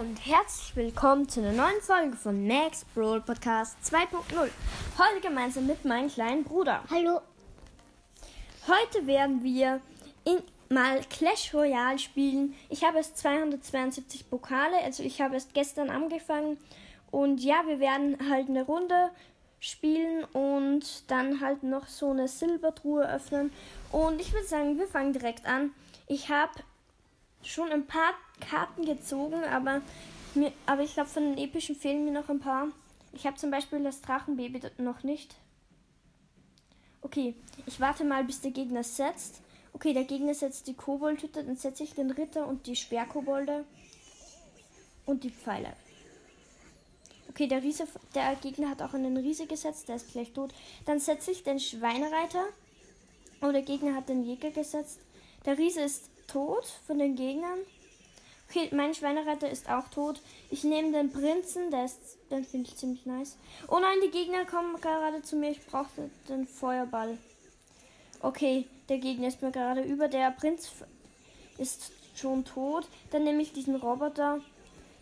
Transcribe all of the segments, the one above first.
und herzlich willkommen zu einer neuen Folge von Max Brawl Podcast 2.0. Heute gemeinsam mit meinem kleinen Bruder. Hallo. Heute werden wir in, mal Clash Royale spielen. Ich habe erst 272 Pokale, also ich habe erst gestern angefangen. Und ja, wir werden halt eine Runde spielen und dann halt noch so eine Silbertruhe öffnen. Und ich würde sagen, wir fangen direkt an. Ich habe schon ein paar Karten gezogen, aber, mir, aber ich glaube, von den epischen fehlen mir noch ein paar. Ich habe zum Beispiel das Drachenbaby noch nicht. Okay, ich warte mal, bis der Gegner setzt. Okay, der Gegner setzt die Koboldhütte, dann setze ich den Ritter und die Sperrkobolde und die Pfeile. Okay, der, Riese, der Gegner hat auch einen Riese gesetzt, der ist gleich tot. Dann setze ich den Schweinereiter. Oh, der Gegner hat den Jäger gesetzt. Der Riese ist tot von den Gegnern. Okay, mein Schweinereiter ist auch tot. Ich nehme den Prinzen, der ist, den finde ich ziemlich nice. Oh nein, die Gegner kommen gerade zu mir. Ich brauche den Feuerball. Okay, der Gegner ist mir gerade über. Der Prinz ist schon tot. Dann nehme ich diesen Roboter.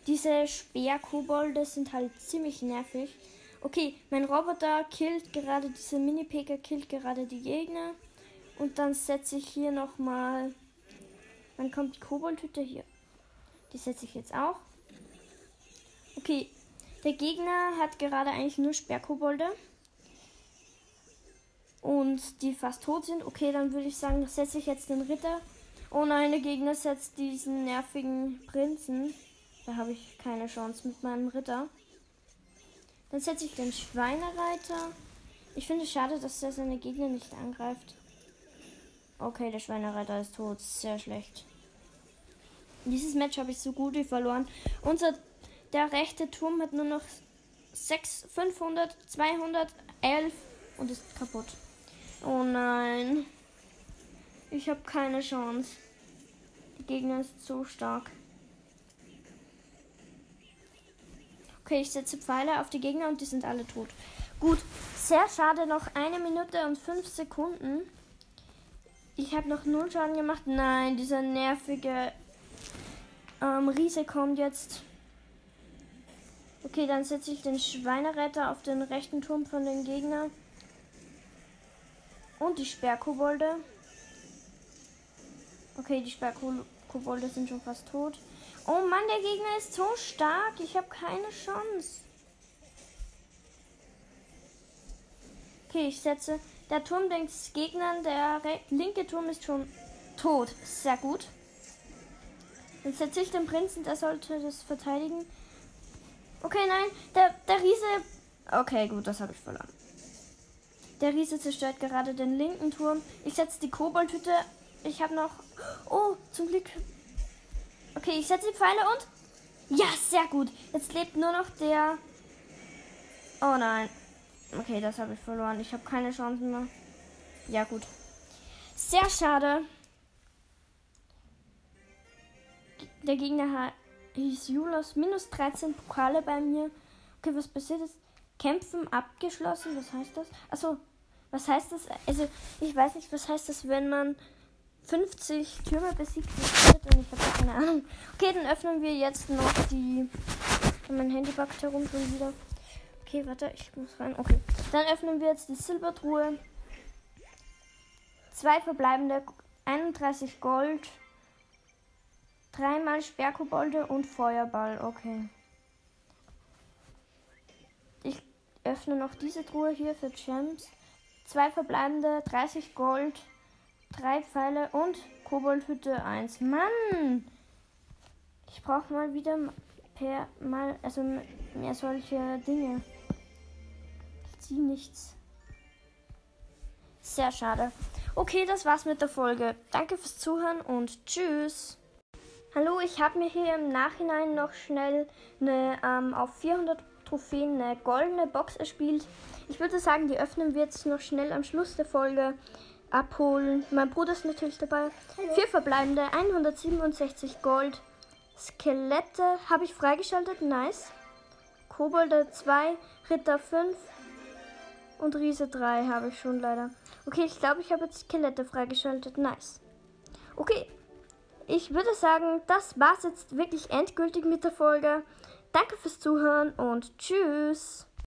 Diese Speerkobolde sind halt ziemlich nervig. Okay, mein Roboter killt gerade, diese Mini-Peka killt gerade die Gegner. Und dann setze ich hier nochmal dann kommt die Koboldhütte hier. Die setze ich jetzt auch. Okay, der Gegner hat gerade eigentlich nur Sperrkobolde. Und die fast tot sind. Okay, dann würde ich sagen, setze ich jetzt den Ritter. Oh nein, der Gegner setzt diesen nervigen Prinzen. Da habe ich keine Chance mit meinem Ritter. Dann setze ich den Schweinereiter. Ich finde es schade, dass er seine Gegner nicht angreift. Okay, der Schweinereiter ist tot. Sehr schlecht. Dieses Match habe ich so gut wie verloren. Unser der rechte Turm hat nur noch 6, 500, 211 und ist kaputt. Oh nein. Ich habe keine Chance. Die Gegner ist so stark. Okay, ich setze Pfeile auf die Gegner und die sind alle tot. Gut, sehr schade. Noch eine Minute und fünf Sekunden. Ich habe noch null Schaden gemacht. Nein, dieser nervige ähm, Riese kommt jetzt. Okay, dann setze ich den Schweineretter auf den rechten Turm von den Gegnern. Und die Sperrkobolde. Okay, die Sperrkobolde sind schon fast tot. Oh Mann, der Gegner ist so stark. Ich habe keine Chance. Okay, ich setze der Turm des Gegnern, der linke Turm ist schon tot. Sehr gut. Dann setze ich den Prinzen, der sollte das verteidigen. Okay, nein, der, der Riese. Okay, gut, das habe ich verloren. Der Riese zerstört gerade den linken Turm. Ich setze die Koboldhütte. Ich habe noch. Oh, zum Glück. Okay, ich setze die Pfeile und. Ja, sehr gut. Jetzt lebt nur noch der. Oh nein. Okay, das habe ich verloren. Ich habe keine Chancen mehr. Ja, gut. Sehr schade. Der Gegner hieß Julos. Minus 13 Pokale bei mir. Okay, was passiert ist? Kämpfen abgeschlossen. Was heißt das? Also, was heißt das? Also, ich weiß nicht, was heißt das, wenn man 50 Türme besiegt wird und ich habe keine Ahnung. Okay, dann öffnen wir jetzt noch die. Mein Handy backt herum schon wieder. Okay, warte, ich muss rein. Okay. Dann öffnen wir jetzt die Silbertruhe. Zwei verbleibende 31 Gold. Dreimal Sperrkobolde und Feuerball. Okay. Ich öffne noch diese Truhe hier für Gems. Zwei verbleibende, 30 Gold, drei Pfeile und Koboldhütte 1. Mann! Ich brauche mal wieder per mal also mehr solche Dinge sie nichts. Sehr schade. Okay, das war's mit der Folge. Danke fürs Zuhören und tschüss. Hallo, ich habe mir hier im Nachhinein noch schnell eine ähm, auf 400 Trophäen eine goldene Box erspielt. Ich würde sagen, die öffnen wir jetzt noch schnell am Schluss der Folge abholen. Mein Bruder ist natürlich dabei. Hallo. Vier verbleibende, 167 Gold. Skelette habe ich freigeschaltet, nice. Kobolde 2, Ritter 5, und Riese 3 habe ich schon leider. Okay, ich glaube, ich habe jetzt Skelette freigeschaltet. Nice. Okay. ich würde sagen, das war's jetzt wirklich endgültig mit der Folge. Danke fürs Zuhören und tschüss.